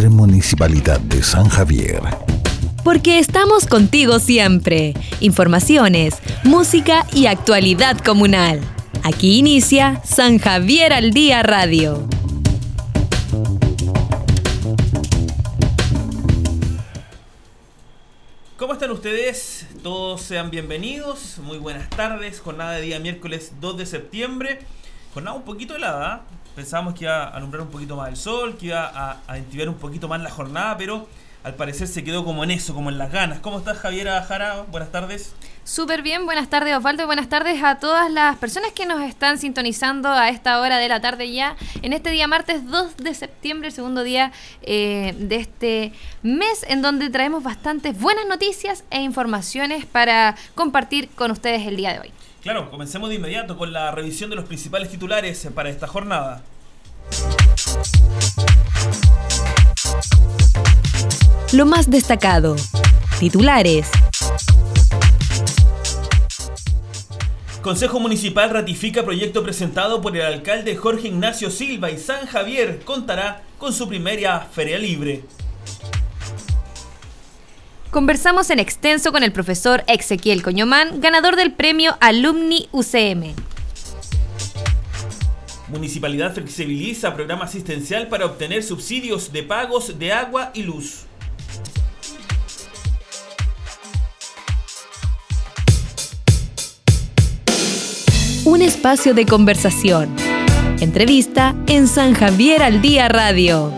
Intermunicipalidad de San Javier. Porque estamos contigo siempre. Informaciones, música y actualidad comunal. Aquí inicia San Javier al Día Radio. ¿Cómo están ustedes? Todos sean bienvenidos. Muy buenas tardes. Jornada de día miércoles 2 de septiembre. Jornada un poquito helada. Pensábamos que iba a alumbrar un poquito más el sol, que iba a, a entibiar un poquito más la jornada, pero al parecer se quedó como en eso, como en las ganas. ¿Cómo estás, Javiera Jara? Buenas tardes. Súper bien, buenas tardes Osvaldo, buenas tardes a todas las personas que nos están sintonizando a esta hora de la tarde ya, en este día martes 2 de septiembre, el segundo día eh, de este mes, en donde traemos bastantes buenas noticias e informaciones para compartir con ustedes el día de hoy. Claro, comencemos de inmediato con la revisión de los principales titulares para esta jornada. Lo más destacado. Titulares. Consejo Municipal ratifica proyecto presentado por el alcalde Jorge Ignacio Silva y San Javier contará con su primera feria libre. Conversamos en extenso con el profesor Ezequiel Coñomán, ganador del premio Alumni UCM. Municipalidad flexibiliza programa asistencial para obtener subsidios de pagos de agua y luz. Un espacio de conversación. Entrevista en San Javier al Día Radio.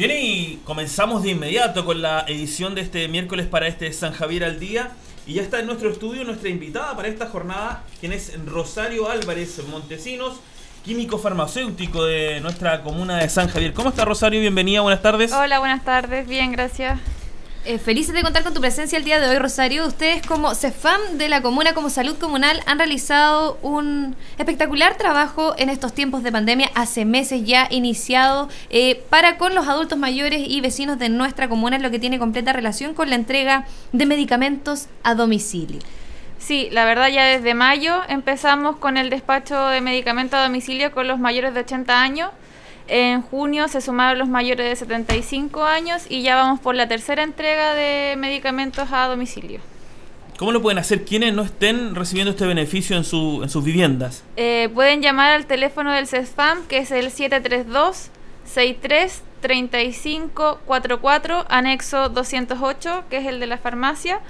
Bien, y comenzamos de inmediato con la edición de este miércoles para este San Javier al Día. Y ya está en nuestro estudio nuestra invitada para esta jornada, quien es Rosario Álvarez Montesinos, químico farmacéutico de nuestra comuna de San Javier. ¿Cómo está Rosario? Bienvenida, buenas tardes. Hola, buenas tardes, bien, gracias. Eh, felices de contar con tu presencia el día de hoy, Rosario. Ustedes como CEFAM de la comuna, como Salud Comunal, han realizado un espectacular trabajo en estos tiempos de pandemia, hace meses ya iniciado, eh, para con los adultos mayores y vecinos de nuestra comuna, lo que tiene completa relación con la entrega de medicamentos a domicilio. Sí, la verdad ya desde mayo empezamos con el despacho de medicamentos a domicilio con los mayores de 80 años. En junio se sumaron los mayores de 75 años y ya vamos por la tercera entrega de medicamentos a domicilio. ¿Cómo lo pueden hacer quienes no estén recibiendo este beneficio en, su, en sus viviendas? Eh, pueden llamar al teléfono del CESFAM, que es el 732 63 35 44, anexo 208, que es el de la farmacia,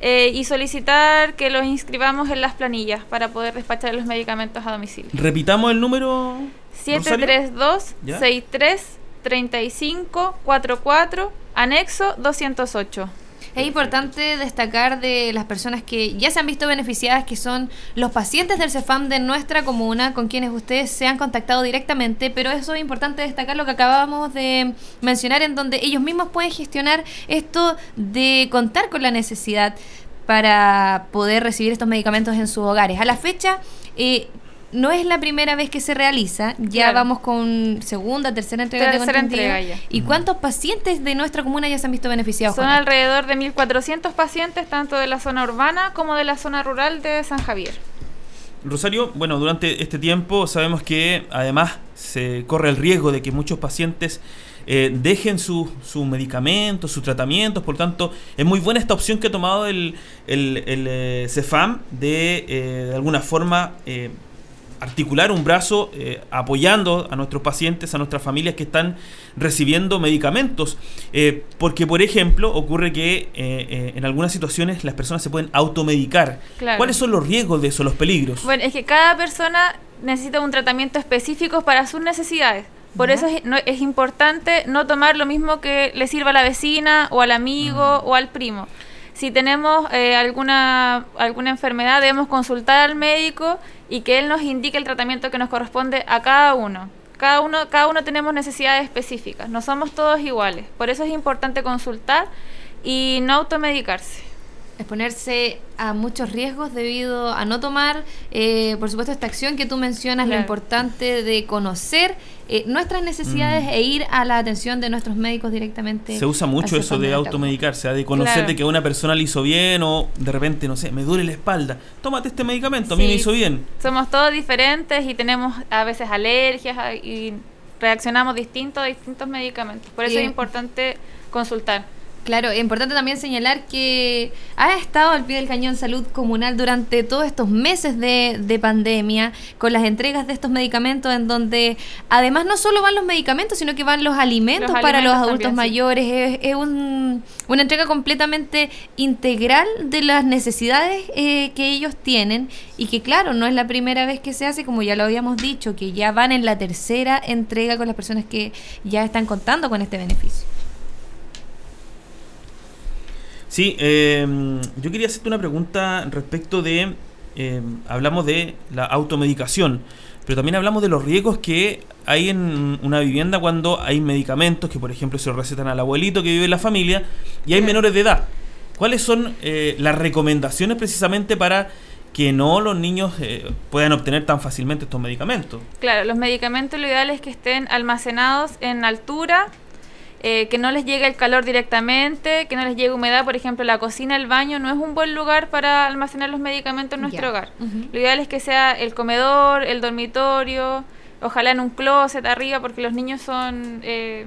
eh, y solicitar que los inscribamos en las planillas para poder despachar los medicamentos a domicilio. Repitamos el número. 732 63 35 44 anexo 208. Es importante destacar de las personas que ya se han visto beneficiadas, que son los pacientes del CEFAM de nuestra comuna, con quienes ustedes se han contactado directamente, pero eso es importante destacar lo que acabábamos de mencionar, en donde ellos mismos pueden gestionar esto de contar con la necesidad para poder recibir estos medicamentos en sus hogares. A la fecha, eh, no es la primera vez que se realiza, ya Claro. vamos con segunda, tercera entrega. Tercera entendido. entrega ya. ¿Y cuántos pacientes de nuestra comuna ya se han visto beneficiados? Son alrededor de 1.400 pacientes, tanto de la zona urbana como de la zona rural de San Javier. Rosario, bueno, durante este tiempo sabemos que además se corre el riesgo de que muchos pacientes eh, dejen sus sus medicamentos, sus tratamientos, por tanto es muy buena esta opción que ha tomado el, el, el, eh, CEFAM de eh, de alguna forma eh, articular un brazo eh, apoyando a nuestros pacientes, a nuestras familias que están recibiendo medicamentos. Eh, porque, por ejemplo, ocurre que eh, eh, en algunas situaciones las personas se pueden automedicar. Claro. ¿Cuáles son los riesgos de eso, los peligros? Bueno, es que cada persona necesita un tratamiento específico para sus necesidades. Por eso es, no- es importante no tomar lo mismo que le sirva a la vecina o al amigo o al primo. Si tenemos eh, alguna, alguna enfermedad, debemos consultar al médico y que él nos indique el tratamiento que nos corresponde a cada uno. Cada uno, cada uno tenemos necesidades específicas, no somos todos iguales. Por eso es importante consultar y no automedicarse. Exponerse a muchos riesgos debido a no tomar, eh, por supuesto, esta acción que tú mencionas, lo importante de conocer eh, nuestras necesidades Mm. e ir a la atención de nuestros médicos directamente. Se usa mucho eso de automedicarse, ¿ah? de conocer Claro. de que a una persona le hizo bien o de repente, no sé, me duele la espalda. Tómate este medicamento, a mí Sí. me hizo bien. Somos todos diferentes y tenemos a veces alergias a- y reaccionamos distinto a distintos medicamentos. Por eso Bien. es importante consultar. Claro, es importante también señalar que ha estado al pie del cañón salud comunal durante todos estos meses de, de pandemia, con las entregas de estos medicamentos, en donde además no solo van los medicamentos, sino que van los alimentos Los para los adultos también, sí. mayores. Es, es un- una entrega completamente integral de las necesidades eh, que ellos tienen y que claro, no es la primera vez que se hace, como ya lo habíamos dicho, que ya van en la tercera entrega con las personas que ya están contando con este beneficio. Sí, eh, yo quería hacerte una pregunta respecto de, eh, hablamos de la automedicación, pero también hablamos de los riesgos que hay en una vivienda cuando hay medicamentos que, por ejemplo, se los recetan al abuelito que vive en la familia y hay menores de edad. ¿Cuáles son eh, las recomendaciones precisamente para que no los niños eh, puedan obtener tan fácilmente estos medicamentos? Claro, los medicamentos lo ideal es que estén almacenados en altura, eh, que no les llegue el calor directamente, que no les llegue humedad. Por ejemplo, la cocina, el baño no es un buen lugar para almacenar los medicamentos en nuestro hogar. Lo ideal es que sea el comedor, el dormitorio, ojalá en un closet arriba, porque los niños son... eh,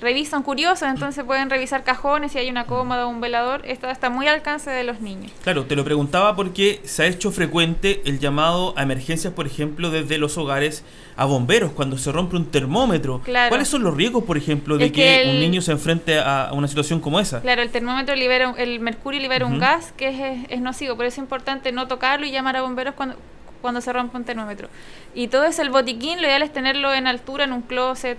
revisan curiosos, entonces pueden revisar cajones si hay una cómoda o un velador. Esto está muy al alcance de los niños. Claro, te lo preguntaba porque se ha hecho frecuente el llamado a emergencias, por ejemplo, desde los hogares a bomberos cuando se rompe un termómetro. Claro. ¿Cuáles son los riesgos, por ejemplo, de Es que, que el- un niño se enfrente a, una situación como esa? Claro, el termómetro libera, el mercurio libera un gas que es, es nocivo, por eso es importante no tocarlo y llamar a bomberos cuando, cuando se rompe un termómetro. Y todo es el botiquín, lo ideal es tenerlo en altura, en un closet,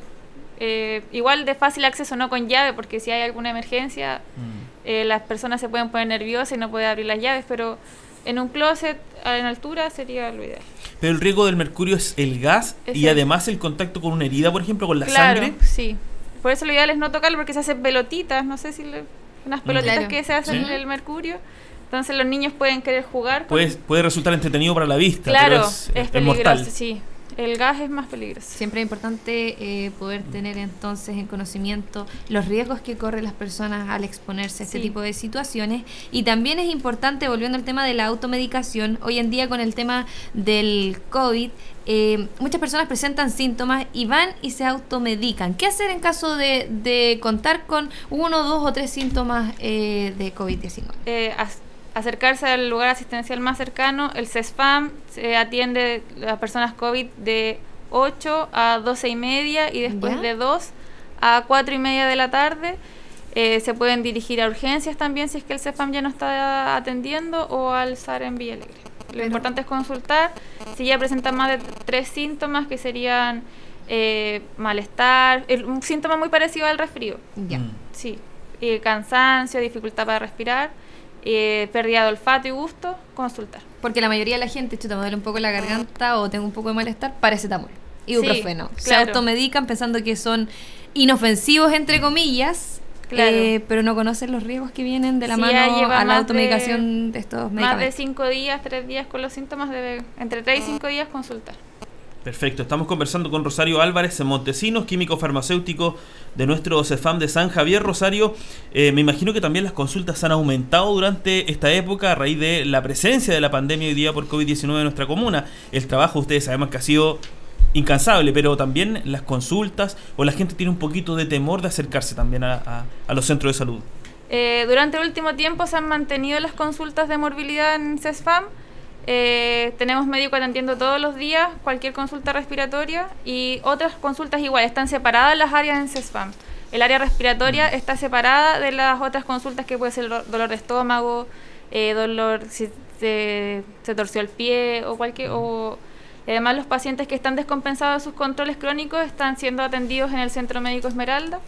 eh, igual de fácil acceso, no con llave, porque si hay alguna emergencia, Mm. eh, las personas se pueden poner nerviosas y no pueden abrir las llaves, pero en un closet en altura sería lo ideal. Pero el riesgo del mercurio es el gas Es y el- además el contacto con una herida, por ejemplo, con la claro, sangre. sí. Por eso lo ideal es no tocarlo porque se hacen pelotitas, no sé si le- unas pelotitas Claro. que se hacen Sí. del mercurio. Entonces los niños pueden querer jugar. con- Puede, puede resultar entretenido para la vista, claro, pero es, es, es peligroso, mortal. sí. El gas es más peligroso. Siempre es importante eh, poder tener entonces en conocimiento los riesgos que corren las personas al exponerse a este Sí. tipo de situaciones. Y también es importante, volviendo al tema de la automedicación, hoy en día con el tema del COVID, eh, muchas personas presentan síntomas y van y se automedican. ¿Qué hacer en caso de, de contar con uno, dos o tres síntomas eh, de COVID-19? Eh, acercarse al lugar asistencial más cercano. El CESFAM se atiende a personas COVID de 8 a 12 y media y después ¿Ya? de 2 a 4 y media de la tarde. Eh, se pueden dirigir a urgencias también si es que el CEFAM ya no está atendiendo o al SAR en Villa Alegre. Lo Pero- importante es consultar si ya presentan más de tres síntomas que serían eh, malestar, el- un síntoma muy parecido al resfrío. Ya. Sí, eh, cansancio, dificultad para respirar, eh, pérdida de olfato y gusto, consultar. Porque la mayoría de la gente, chuta, me duele un poco la garganta o tengo un poco de malestar, paracetamol, ibuprofeno. Se claro. automedican pensando que son inofensivos, entre comillas, Claro. eh, pero no conocen los riesgos que vienen de la mano a la automedicación de, estos Más de medicamentos. cinco días, tres días con los síntomas, debe, entre tres y cinco días consultar. Perfecto, estamos conversando con Rosario Álvarez, Montesinos, químico farmacéutico de nuestro CEFAM de San Javier. Rosario, eh, me imagino que también las consultas han aumentado durante esta época a raíz de la presencia de la pandemia hoy día por COVID-19 en nuestra comuna. El trabajo, ustedes sabemos que ha sido incansable, pero también las consultas o la gente tiene un poquito de temor de acercarse también a los centros de salud. Eh, durante el último tiempo se han mantenido las consultas de morbilidad en CESFAM. Eh, tenemos médico atendiendo todos los días cualquier consulta respiratoria y otras consultas igual, están separadas las áreas en CESFAM. El área respiratoria está separada de las otras consultas que puede ser do- dolor de estómago, eh, dolor si se, se torció el pie o cualquier... O, y además los pacientes que están descompensados de sus controles crónicos están siendo atendidos en el Centro Médico Esmeralda.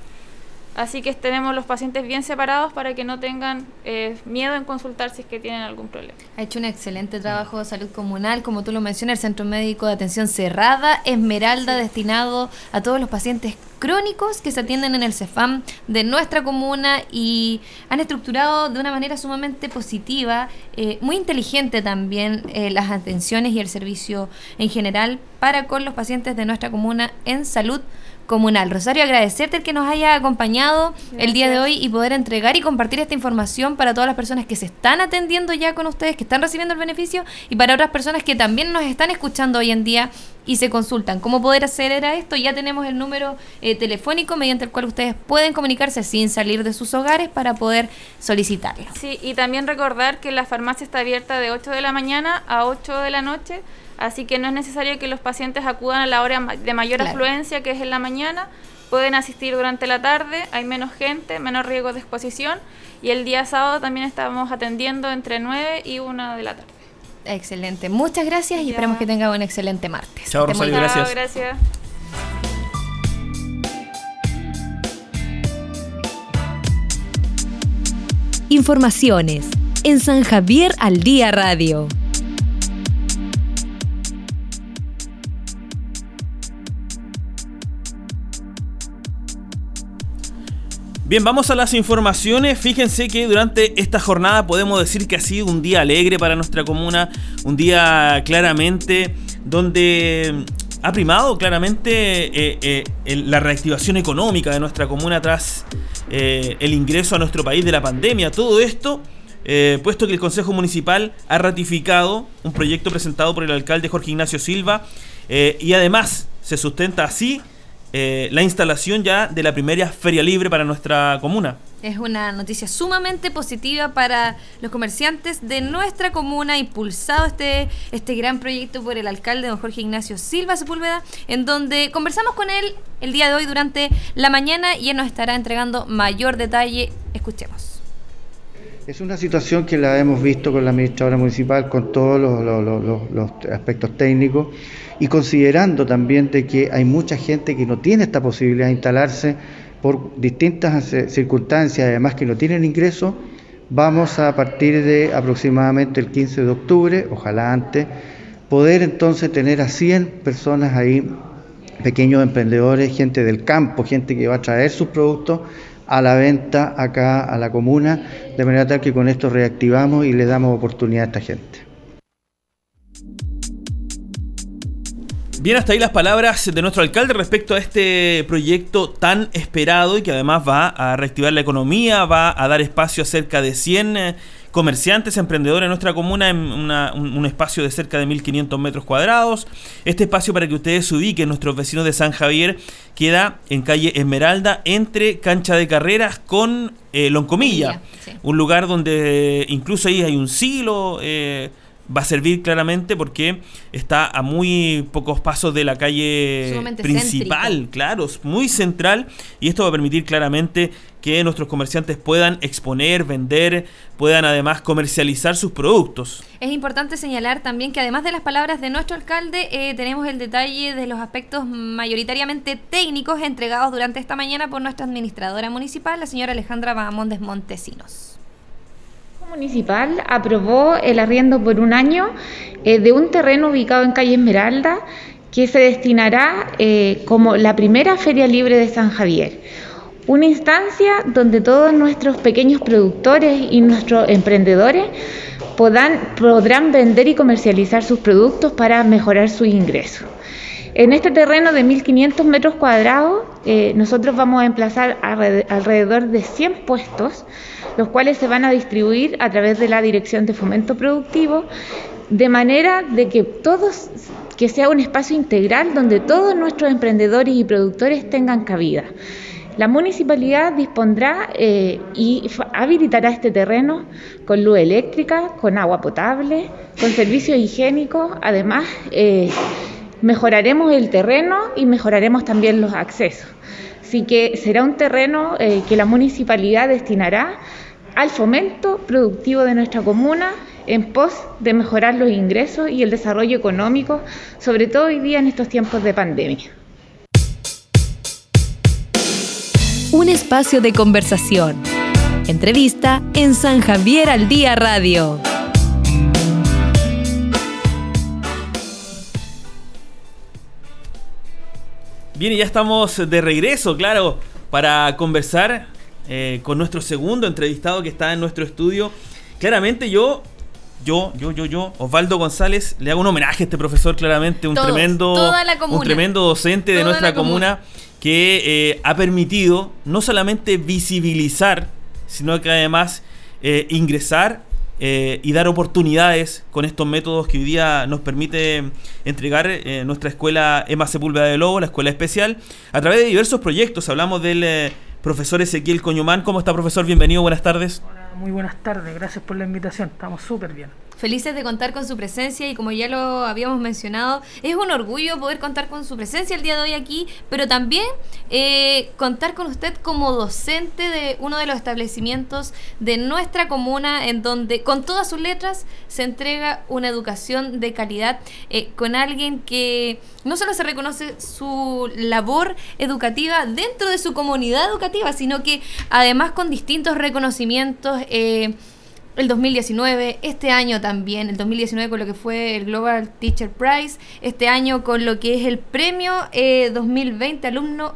Así que tenemos los pacientes bien separados para que no tengan eh, miedo en consultar si es que tienen algún problema. Ha hecho un excelente trabajo de salud comunal, como tú lo mencionas, el Centro Médico de Atención Cerrada, Esmeralda, destinado a todos los pacientes crónicos que se atienden en el CEFAM de nuestra comuna y han estructurado de una manera sumamente positiva, eh, muy inteligente también eh, las atenciones y el servicio en general para con los pacientes de nuestra comuna en salud comunal. Rosario, agradecerte el que nos haya acompañado el día de hoy y poder entregar y compartir esta información para todas las personas que se están atendiendo ya con ustedes, que están recibiendo el beneficio y para otras personas que también nos están escuchando hoy en día y se consultan. ¿Cómo poder acceder a esto? Ya tenemos el número eh, telefónico mediante el cual ustedes pueden comunicarse sin salir de sus hogares para poder solicitarlo. Sí, y también recordar que la farmacia está abierta de 8 de la mañana a 8 de la noche Así que no es necesario que los pacientes acudan a la hora de mayor afluencia, que es en la mañana. Pueden asistir durante la tarde, hay menos gente, menos riesgo de exposición. Y el día sábado también estamos atendiendo entre 9 y 1 de la tarde. Excelente. Muchas gracias y esperamos que tenga un excelente martes. Chao, Rosario, gracias. gracias. Informaciones en San Javier al Día Radio. Bien, vamos a las informaciones. Fíjense que durante esta jornada podemos decir que ha sido un día alegre para nuestra comuna, un día claramente donde ha primado claramente eh, eh, la reactivación económica de nuestra comuna tras eh, el ingreso a nuestro país de la pandemia. Todo esto, puesto que el Consejo Municipal ha ratificado un proyecto presentado por el alcalde Jorge Ignacio Silva y además se sustenta así eh, la instalación ya de la primera feria libre para nuestra comuna. Es una noticia sumamente positiva para los comerciantes de nuestra comuna, impulsado este, este gran proyecto por el alcalde don Jorge Ignacio Silva Sepúlveda, en donde conversamos con él el día de hoy durante la mañana y él nos estará entregando mayor detalle. Escuchemos. Es una situación que la hemos visto con la administradora municipal, con todos los aspectos técnicos y considerando también de que hay mucha gente que no tiene esta posibilidad de instalarse por distintas eh, circunstancias, además que no tienen ingreso, vamos a partir de aproximadamente el 15 de octubre, ojalá antes, poder entonces tener a 100 personas ahí, pequeños emprendedores, gente del campo, gente que va a traer sus productos a la venta acá a la comuna, de manera tal que con esto reactivamos y le damos oportunidad a esta gente. Bien, hasta ahí las palabras de nuestro alcalde respecto a este proyecto tan esperado y que además va a reactivar la economía, va a dar espacio a cerca de 100 eh, comerciantes, emprendedores en nuestra comuna en un, espacio de cerca de 1.500 metros cuadrados. Este espacio, para que ustedes se ubiquen, nuestros vecinos de San Javier, queda en calle Esmeralda, entre cancha de carreras con eh, Loncomilla, un lugar donde incluso ahí hay un silo. Eh, va a servir claramente porque está a muy pocos pasos de la calle principal, claro, muy central y esto va a permitir claramente que nuestros comerciantes puedan exponer, vender, puedan además comercializar sus productos. Es importante señalar también que además de las palabras de nuestro alcalde, eh, tenemos el detalle de los aspectos mayoritariamente técnicos entregados durante esta mañana por nuestra administradora municipal, la señora Alejandra Bahamondes Montesinos municipal aprobó el arriendo por un año eh, de un terreno ubicado en calle Esmeralda que se destinará eh, como la primera feria libre de San Javier. Una instancia donde todos nuestros pequeños productores y nuestros emprendedores podrán vender y comercializar sus productos para mejorar sus ingresos. En este terreno de 1.500 metros cuadrados, eh, nosotros vamos a emplazar alrededor de 100 puestos los cuales se van a distribuir a través de la Dirección de Fomento Productivo, de manera de que todos que sea un espacio integral donde todos nuestros emprendedores y productores tengan cabida. La municipalidad dispondrá eh, y habilitará este terreno con luz eléctrica, con agua potable, con servicios higiénicos. Además, eh, mejoraremos el terreno y mejoraremos también los accesos. Así que será un terreno eh, que la municipalidad destinará al fomento productivo de nuestra comuna en pos de mejorar los ingresos y el desarrollo económico, sobre todo hoy día en estos tiempos de pandemia. Un espacio de conversación. Entrevista en San Javier al Día Radio. Bien, y ya estamos de regreso, claro, para conversar eh, con nuestro segundo entrevistado que está en nuestro estudio. Claramente yo, yo, yo, yo, yo, Osvaldo González, le hago un homenaje a este profesor, claramente, un tremendo, un tremendo docente de nuestra comuna, que eh, ha permitido no solamente visibilizar, sino que además eh, ingresar eh, y dar oportunidades con estos métodos que hoy día nos permite entregar eh, nuestra escuela Emma Sepúlveda de Lobo, la escuela especial, a través de diversos proyectos. Hablamos del eh, profesor Ezequiel Coñumán. ¿Cómo está, profesor? Bienvenido, buenas tardes. Hola, muy buenas tardes, gracias por la invitación, estamos súper bien. Felices de contar con su presencia y como ya lo habíamos mencionado, es un orgullo poder contar con su presencia el día de hoy aquí, pero también eh, contar con usted como docente de uno de los establecimientos de nuestra comuna en donde con todas sus letras se entrega una educación de calidad eh, con alguien que no solo se reconoce su labor educativa dentro de su comunidad educativa, sino que además con distintos reconocimientos. Eh, el 2019, este año también, el 2019 con lo que fue el Global Teacher Prize, este año con lo que es el premio 2020 eh, alumno,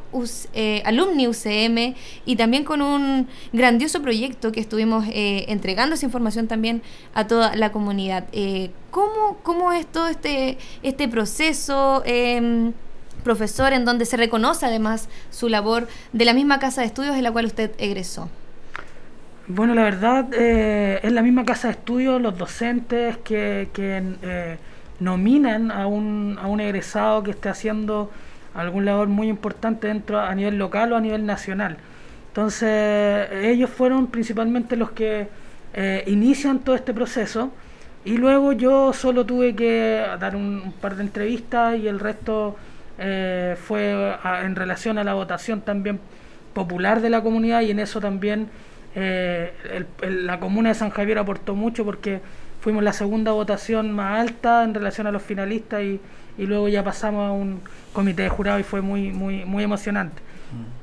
eh, Alumni UCM y también con un grandioso proyecto que estuvimos eh, entregando esa información también a toda la comunidad. ¿cómo, ¿Cómo es todo este, este proceso? Em, profesor, en donde se reconoce además su labor de la misma casa de estudios en la cual usted egresó. Bueno, la verdad eh, es la misma casa de estudio, los docentes que, eh, nominan a un, a un egresado que esté haciendo algún labor muy importante dentro a nivel local o a nivel nacional. Entonces, ellos fueron principalmente los que eh, inician todo este proceso y luego yo solo tuve que dar un, par de entrevistas y el resto fue en relación a la votación también popular de la comunidad y en eso también eh, la comuna de San Javier aportó mucho porque fuimos la segunda votación más alta en relación a los finalistas y, luego ya pasamos a un comité de jurado y fue muy, muy, muy emocionante. Mm.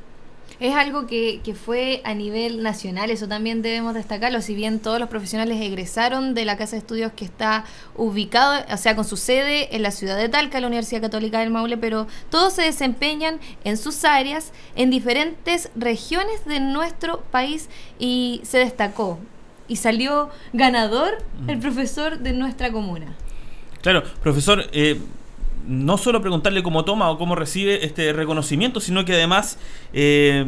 Es algo que, que, fue a nivel nacional, eso también debemos destacarlo, si bien todos los profesionales egresaron de la Casa de Estudios que está ubicado, o sea, con su sede en la ciudad de Talca, la Universidad Católica del Maule, pero todos se desempeñan en sus áreas, en diferentes regiones de nuestro país y se destacó y salió ganador el profesor de nuestra comuna. Claro, profesor, eh, no solo preguntarle cómo toma o cómo recibe este reconocimiento, sino que además eh,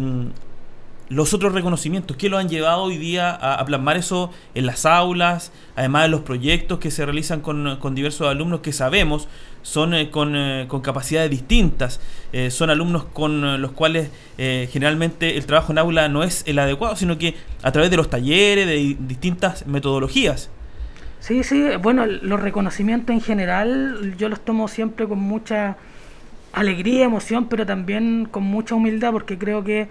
los otros reconocimientos, que lo han llevado hoy día a, plasmar eso en las aulas, además de los proyectos que se realizan con, diversos alumnos que sabemos son eh, con, eh, con, capacidades distintas, son alumnos con los cuales generalmente el trabajo en aula no es el adecuado, sino que a través de los talleres, de distintas metodologías. Sí, sí, bueno, los reconocimientos en general yo los tomo siempre con mucha alegría, emoción, pero también con mucha humildad, porque creo que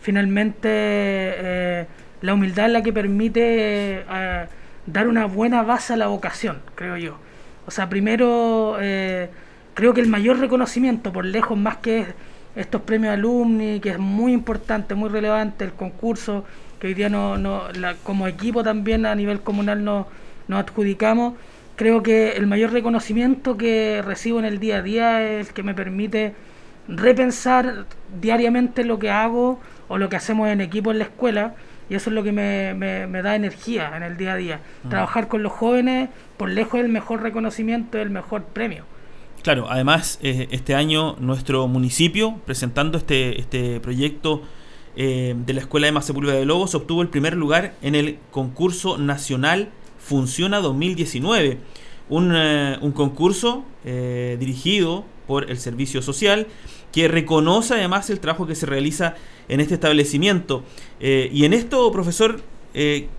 finalmente eh, la humildad es la que permite eh, dar una buena base a la vocación, creo yo. O sea, primero, eh, creo que el mayor reconocimiento, por lejos más que estos premios alumni, que es muy importante, muy relevante, el concurso, que hoy día no, no como equipo también a nivel comunal no nos adjudicamos, creo que el mayor reconocimiento que recibo en el día a día es el que me permite repensar diariamente lo que hago o lo que hacemos en equipo en la escuela y eso es lo que me, me, da energía en el día a día. Mm. Trabajar con los jóvenes, por lejos, es el mejor reconocimiento, el mejor premio. Claro, además eh, este año nuestro municipio, presentando este, este proyecto eh, de la Escuela de Sepúlveda de Lobos, obtuvo el primer lugar en el concurso nacional Funciona 2019, un, eh, un concurso eh, dirigido por el Servicio Social que reconoce además el trabajo que se realiza en este establecimiento. Eh, y en esto, profesor,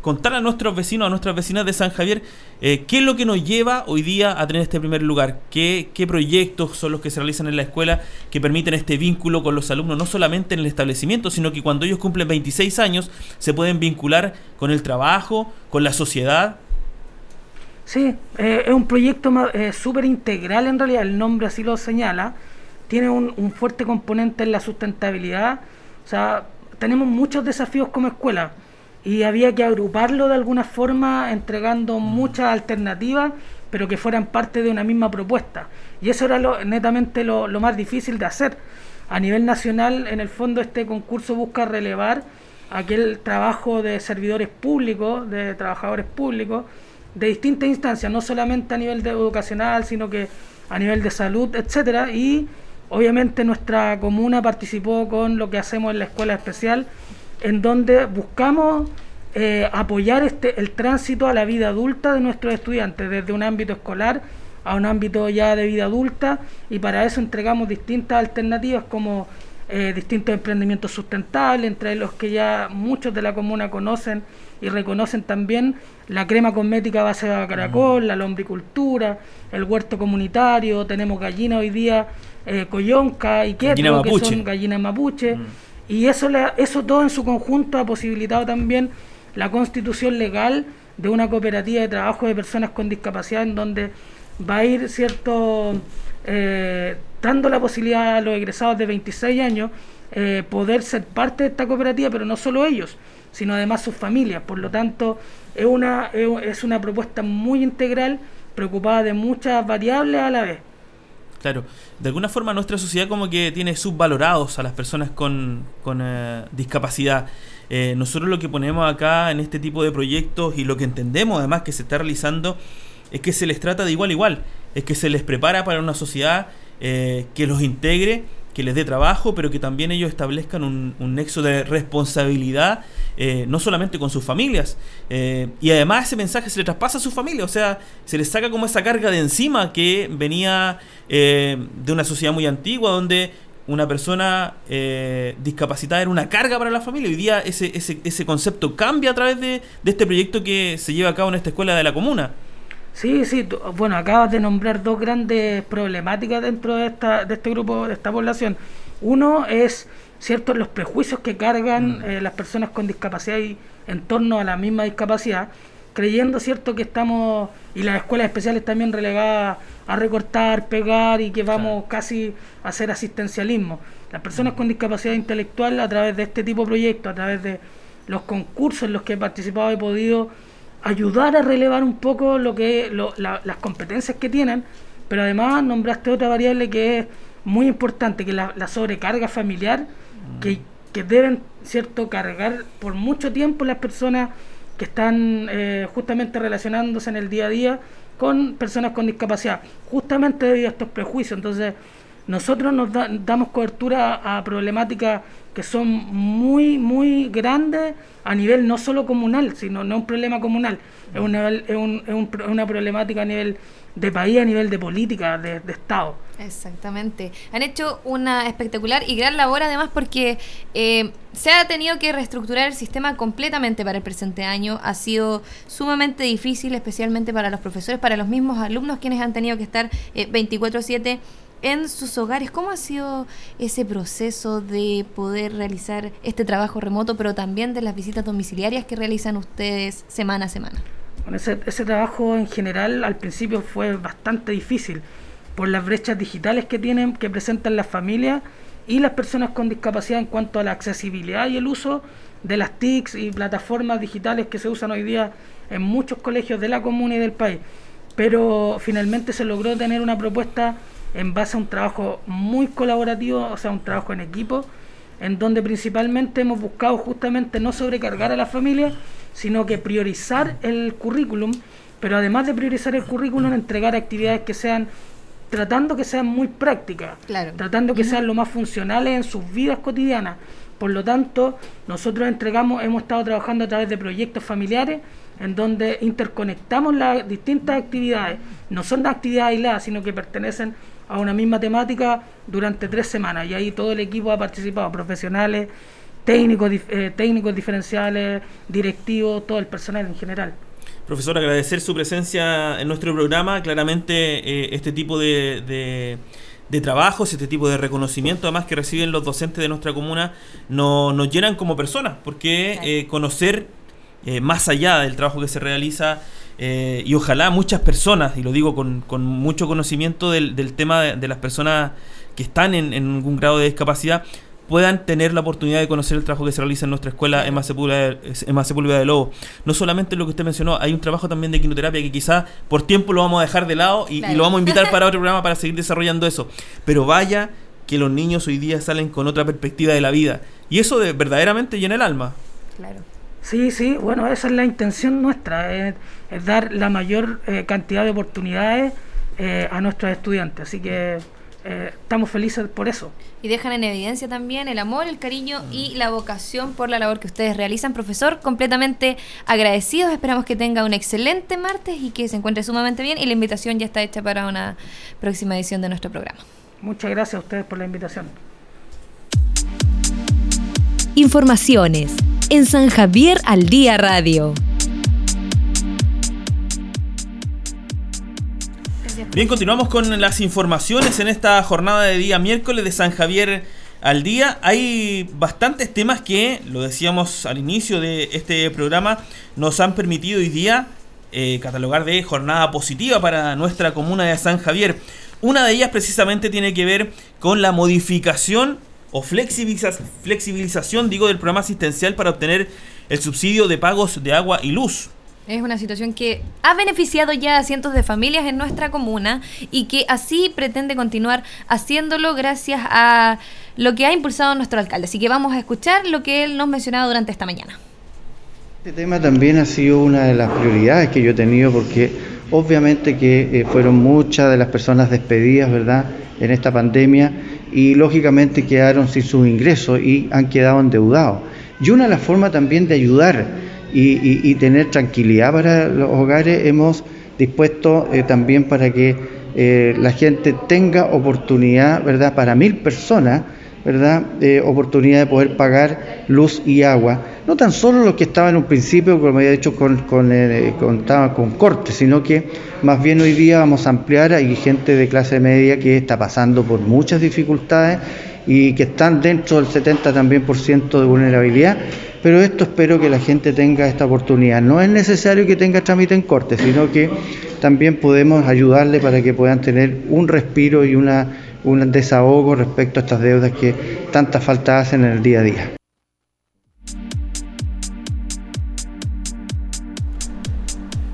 contar a nuestros vecinos, a nuestras vecinas de San Javier, qué es lo que nos lleva hoy día a tener este primer lugar, ¿Qué, qué proyectos son los que se realizan en la escuela que permiten este vínculo con los alumnos, no solamente en el establecimiento, sino que cuando ellos cumplen 26 años se pueden vincular con el trabajo, con la sociedad Sí, eh, es un proyecto eh, súper integral en realidad, el nombre así lo señala. Tiene un, fuerte componente en la sustentabilidad. O sea, tenemos muchos desafíos como escuela y había que agruparlo de alguna forma entregando mm. muchas alternativas, pero que fueran parte de una misma propuesta. Y eso era lo, netamente lo, más difícil de hacer. a nivel nacional, en el fondo, este concurso busca relevar aquel trabajo de servidores públicos, de trabajadores públicos, de distintas instancias, no solamente a nivel de educacional, sino que a nivel de salud, etcétera, y obviamente nuestra comuna participó con lo que hacemos en la escuela especial, en donde buscamos eh, apoyar este, el tránsito a la vida adulta de nuestros estudiantes, desde un ámbito escolar a un ámbito ya de vida adulta, y para eso entregamos distintas alternativas como eh, distintos emprendimientos sustentables, entre los que ya muchos de la comuna conocen y reconocen también la crema cosmética base de caracol, la lombricultura, el huerto comunitario, tenemos gallina hoy día, eh, coyonca y quetro, que son gallinas mapuche, mm. y eso, eso todo en su conjunto ha posibilitado también la constitución legal de una cooperativa de trabajo de personas con discapacidad en donde va a ir cierto eh, dando la posibilidad a los egresados de 26 años eh, poder ser parte de esta cooperativa, pero no solo ellos, sino además sus familias. Por lo tanto, es una, es una propuesta muy integral, preocupada de muchas variables a la vez. Claro, de alguna forma nuestra sociedad como que tiene subvalorados a las personas con, con eh, discapacidad. Eh, nosotros lo que ponemos acá en este tipo de proyectos y lo que entendemos además que se está realizando es que se les trata de igual a igual, es que se les prepara para una sociedad eh, que los integre, que les dé trabajo, pero que también ellos establezcan un, nexo de responsabilidad, eh, no solamente con sus familias. y además ese mensaje se le traspasa a su familia, o sea, se les saca como esa carga de encima que venía de una sociedad muy antigua, donde una persona eh, discapacitada era una carga para la familia. Hoy día ese, ese, ese concepto cambia a través de, este proyecto que se lleva a cabo en esta escuela de la comuna. Sí, sí, bueno, acabas de nombrar dos grandes problemáticas dentro de, esta, de este grupo, de esta población. Uno es, cierto, los prejuicios que cargan mm. eh, las personas con discapacidad y en torno a la misma discapacidad creyendo, ¿cierto?, que estamos, y las escuelas especiales también relegadas a recortar, pegar y que vamos casi a hacer asistencialismo. Las personas con discapacidad intelectual, a través de este tipo de proyectos, a través de los concursos en los que he participado, he podido ayudar a relevar un poco lo que las competencias que tienen, pero además nombraste otra variable que es muy importante, que es la, sobrecarga familiar, que, que deben, ¿cierto?, cargar por mucho tiempo las personas que están eh, justamente relacionándose en el día a día con personas con discapacidad, justamente debido a estos prejuicios. Entonces, nosotros nos damos cobertura a problemáticas que son muy, muy grandes a nivel no solo comunal, sino no un problema comunal, es una, es, un, es una problemática a nivel de país, a nivel de política, de, Estado. Exactamente. Han hecho una espectacular y gran labor además porque eh, se ha tenido que reestructurar el sistema completamente para el presente año. Ha sido sumamente difícil, especialmente para los profesores, para los mismos alumnos quienes han tenido que estar 24/7 eh, en sus hogares. ¿Cómo ha sido ese proceso de poder realizar este trabajo remoto, pero también de las visitas domiciliarias que realizan ustedes semana a semana? ese, ese trabajo en general al principio fue bastante difícil por las brechas digitales que tienen, que presentan las familias y las personas con discapacidad en cuanto a la accesibilidad y el uso de las TICs y plataformas digitales que se usan hoy día en muchos colegios de la comuna y del país. Pero finalmente se logró tener una propuesta en base a un trabajo muy colaborativo, o sea, un trabajo en equipo, en donde principalmente hemos buscado justamente no sobrecargar a las familias, sino que priorizar el currículum, pero además de priorizar el currículum, entregar actividades que sean tratando que sean muy prácticas, tratando que sean lo más funcionales en sus vidas cotidianas. Por lo tanto, nosotros entregamos, hemos estado trabajando a través de proyectos familiares en donde interconectamos las distintas actividades. No son actividades aisladas, sino que pertenecen a una misma temática durante tres semanas. Y ahí todo el equipo ha participado, profesionales, técnicos, eh, técnicos diferenciales, directivos, todo el personal en general. Profesor, agradecer su presencia en nuestro programa. Claramente eh, este tipo de, de, trabajos, este tipo de reconocimiento además que reciben los docentes de nuestra comuna no, nos llenan como personas, porque eh, conocer más allá del trabajo que se realiza y ojalá muchas personas, y lo digo con, con mucho conocimiento del, del tema de, las personas que están en, en algún grado de discapacidad, puedan tener la oportunidad de conocer el trabajo que se realiza en nuestra escuela en Sepúlveda de Lobo. No solamente lo que usted mencionó, hay un trabajo también de quinoterapia que quizás por tiempo lo vamos a dejar de lado y, lo vamos a invitar para otro programa para seguir desarrollando eso. Pero vaya, que los niños hoy día salen con otra perspectiva de la vida. Y eso de, verdaderamente llena el alma. Claro. Sí, sí, bueno, esa es la intención nuestra, es, dar la mayor eh, cantidad de oportunidades eh, a nuestros estudiantes. Así que eh, estamos felices por eso. Y dejan en evidencia también el amor, el cariño y la vocación por la labor que ustedes realizan. Profesor, completamente agradecidos. Esperamos que tenga un excelente martes y que se encuentre sumamente bien. Y la invitación ya está hecha para una próxima edición de nuestro programa. Muchas gracias a ustedes por la invitación. Informaciones en San Javier al Día Radio. Bien, continuamos con las informaciones en esta jornada de día miércoles de San Javier al día. Hay bastantes temas que, lo decíamos al inicio de este programa, nos han permitido hoy día eh, catalogar de jornada positiva para nuestra comuna de San Javier. Una de ellas precisamente tiene que ver con la modificación o flexibilización, digo, del programa asistencial para obtener el subsidio de pagos de agua y luz. Es una situación que ha beneficiado ya a cientos de familias en nuestra comuna y que así pretende continuar haciéndolo gracias a lo que ha impulsado nuestro alcalde. Así que vamos a escuchar lo que él nos mencionaba durante esta mañana. Este tema también ha sido una de las prioridades que yo he tenido porque obviamente que eh, fueron muchas de las personas despedidas, ¿verdad?, en esta pandemia y lógicamente quedaron sin sus ingresos y han quedado endeudados. Y una de las formas también de ayudar y, tener tranquilidad para los hogares, hemos dispuesto eh, también para que eh, la gente tenga oportunidad, ¿verdad?, para mil personas, ¿verdad?, eh, oportunidad de poder pagar luz y agua. No tan solo los que estaban en un principio, como había dicho, con, con, con, con corte, sino que más bien hoy día vamos a ampliar, hay gente de clase media que está pasando por muchas dificultades y que están dentro del 70 también por ciento de vulnerabilidad pero esto espero que la gente tenga esta oportunidad. No es necesario que tenga trámite en corte, sino que también podemos ayudarle para que puedan tener un respiro y una, un desahogo respecto a estas deudas que tanta falta hacen en el día a día.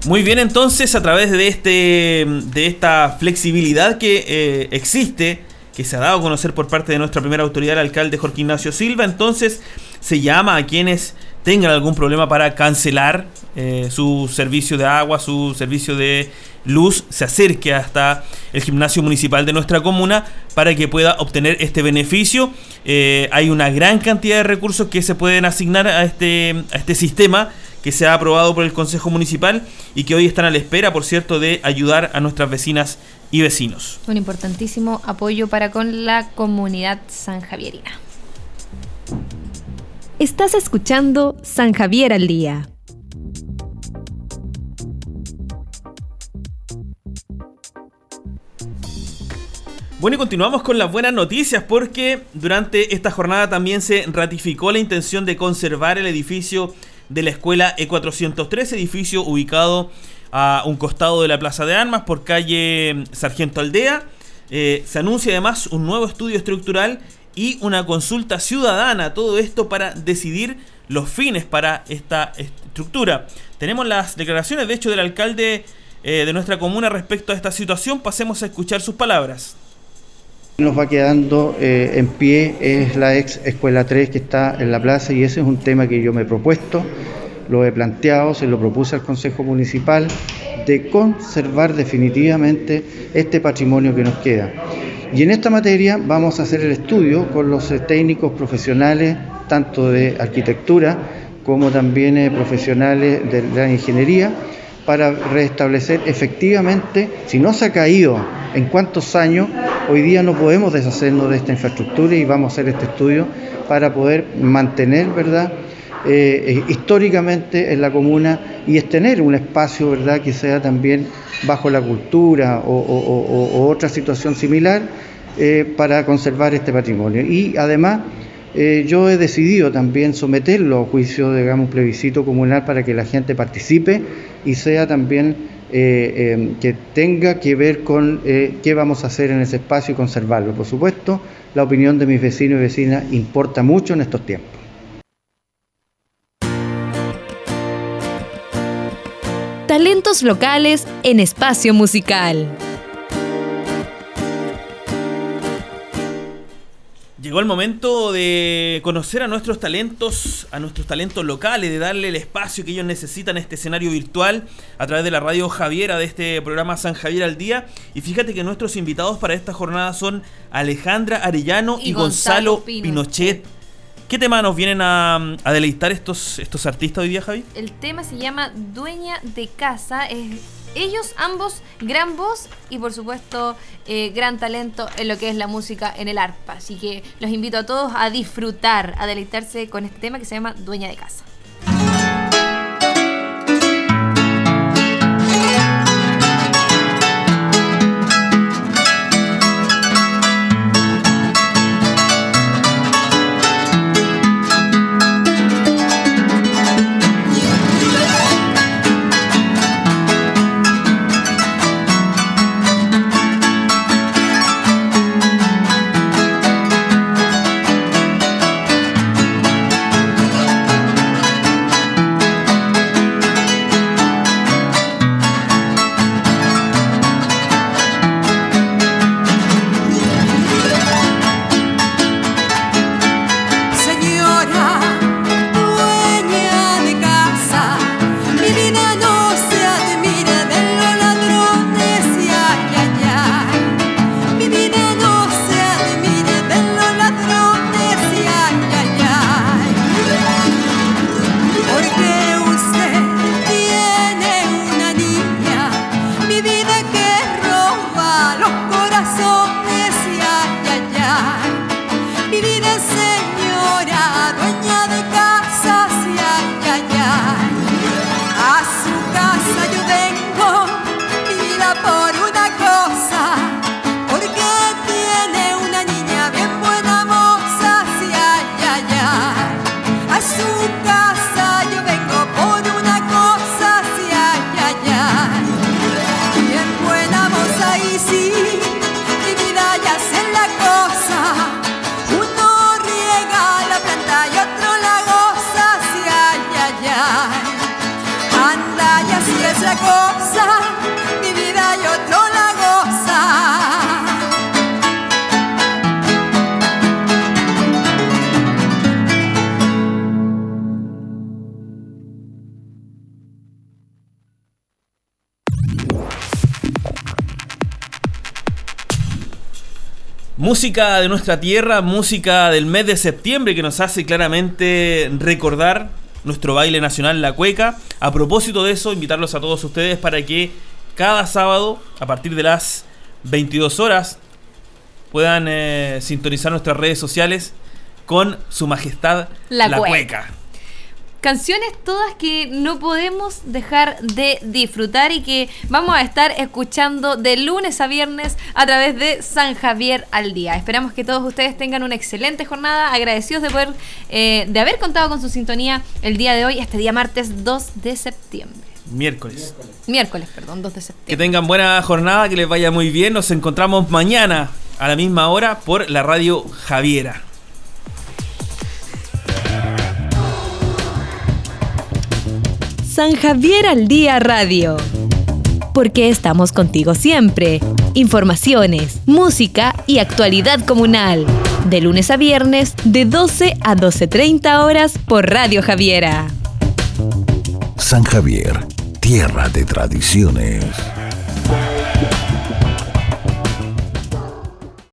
Muy bien, entonces a través de este de esta flexibilidad que eh, existe, que se ha dado a conocer por parte de nuestra primera autoridad, el alcalde Jorge Ignacio Silva, entonces se llama a quienes tengan algún problema para cancelar eh, su servicio de agua, su servicio de luz, se acerque hasta el gimnasio municipal de nuestra comuna para que pueda obtener este beneficio. Eh, hay una gran cantidad de recursos que se pueden asignar a este, a este sistema que se ha aprobado por el Consejo Municipal y que hoy están a la espera, por cierto, de ayudar a nuestras vecinas y vecinos. Un importantísimo apoyo para con la comunidad sanjavierina. Estás escuchando San Javier al Día. Bueno, y continuamos con las buenas noticias porque durante esta jornada también se ratificó la intención de conservar el edificio de la escuela E403, edificio ubicado a un costado de la Plaza de Armas por calle Sargento Aldea. Eh, se anuncia además un nuevo estudio estructural y una consulta ciudadana, todo esto para decidir los fines para esta estructura. Tenemos las declaraciones, de hecho, del alcalde eh, de nuestra comuna respecto a esta situación. Pasemos a escuchar sus palabras. Nos va quedando eh, en pie es la ex Escuela 3 que está en la plaza y ese es un tema que yo me he propuesto, lo he planteado, se lo propuse al Consejo Municipal de conservar definitivamente este patrimonio que nos queda. Y en esta materia vamos a hacer el estudio con los eh, técnicos profesionales, tanto de arquitectura como también eh, profesionales de la ingeniería, para restablecer efectivamente, si no se ha caído en cuántos años, hoy día no podemos deshacernos de esta infraestructura y vamos a hacer este estudio para poder mantener, ¿verdad? Eh, históricamente en la comuna y es tener un espacio verdad que sea también bajo la cultura o, otra situación similar eh, para conservar este patrimonio y además eh, yo he decidido también someterlo a juicio digamos plebiscito comunal para que la gente participe y sea también que tenga que ver con qué vamos a hacer en ese espacio y conservarlo. Por supuesto, la opinión de mis vecinos y vecinas importa mucho en estos tiempos. Talentos locales en espacio musical. Llegó el momento de conocer a nuestros talentos, a nuestros talentos locales, de darle el espacio que ellos necesitan en este escenario virtual a través de la radio Javiera de este programa San Javier al Día. Y fíjate que nuestros invitados para esta jornada son Alejandra Arellano y, Gonzalo, Pinochet. ¿Qué tema nos vienen a, deleitar estos, estos artistas hoy día, Javi? El tema se llama Dueña de Casa. Es ellos ambos gran voz y por supuesto eh, gran talento en lo que es la música en el arpa. Así que los invito a todos a disfrutar, a deleitarse con este tema que se llama Dueña de Casa. Música de nuestra tierra, música del mes de septiembre que nos hace claramente recordar nuestro baile nacional, la cueca. A propósito de eso, invitarlos a todos ustedes para que cada sábado, a partir de las 22 horas, puedan eh, sintonizar nuestras redes sociales con su majestad la, cueca. Canciones todas que no podemos dejar de disfrutar y que vamos a estar escuchando de lunes a viernes a través de San Javier al día. Esperamos que todos ustedes tengan una excelente jornada, agradecidos de poder, eh, de haber contado con su sintonía el día de hoy, este día martes 2 de septiembre. Miércoles. Miércoles, perdón, 2 de septiembre. Que tengan buena jornada, que les vaya muy bien. Nos encontramos mañana a la misma hora por la radio Javiera. San Javier al Día Radio. Porque estamos contigo siempre. Informaciones, música y actualidad comunal. De lunes a viernes, de 12 a 12.30 horas por Radio Javiera. San Javier, tierra de tradiciones.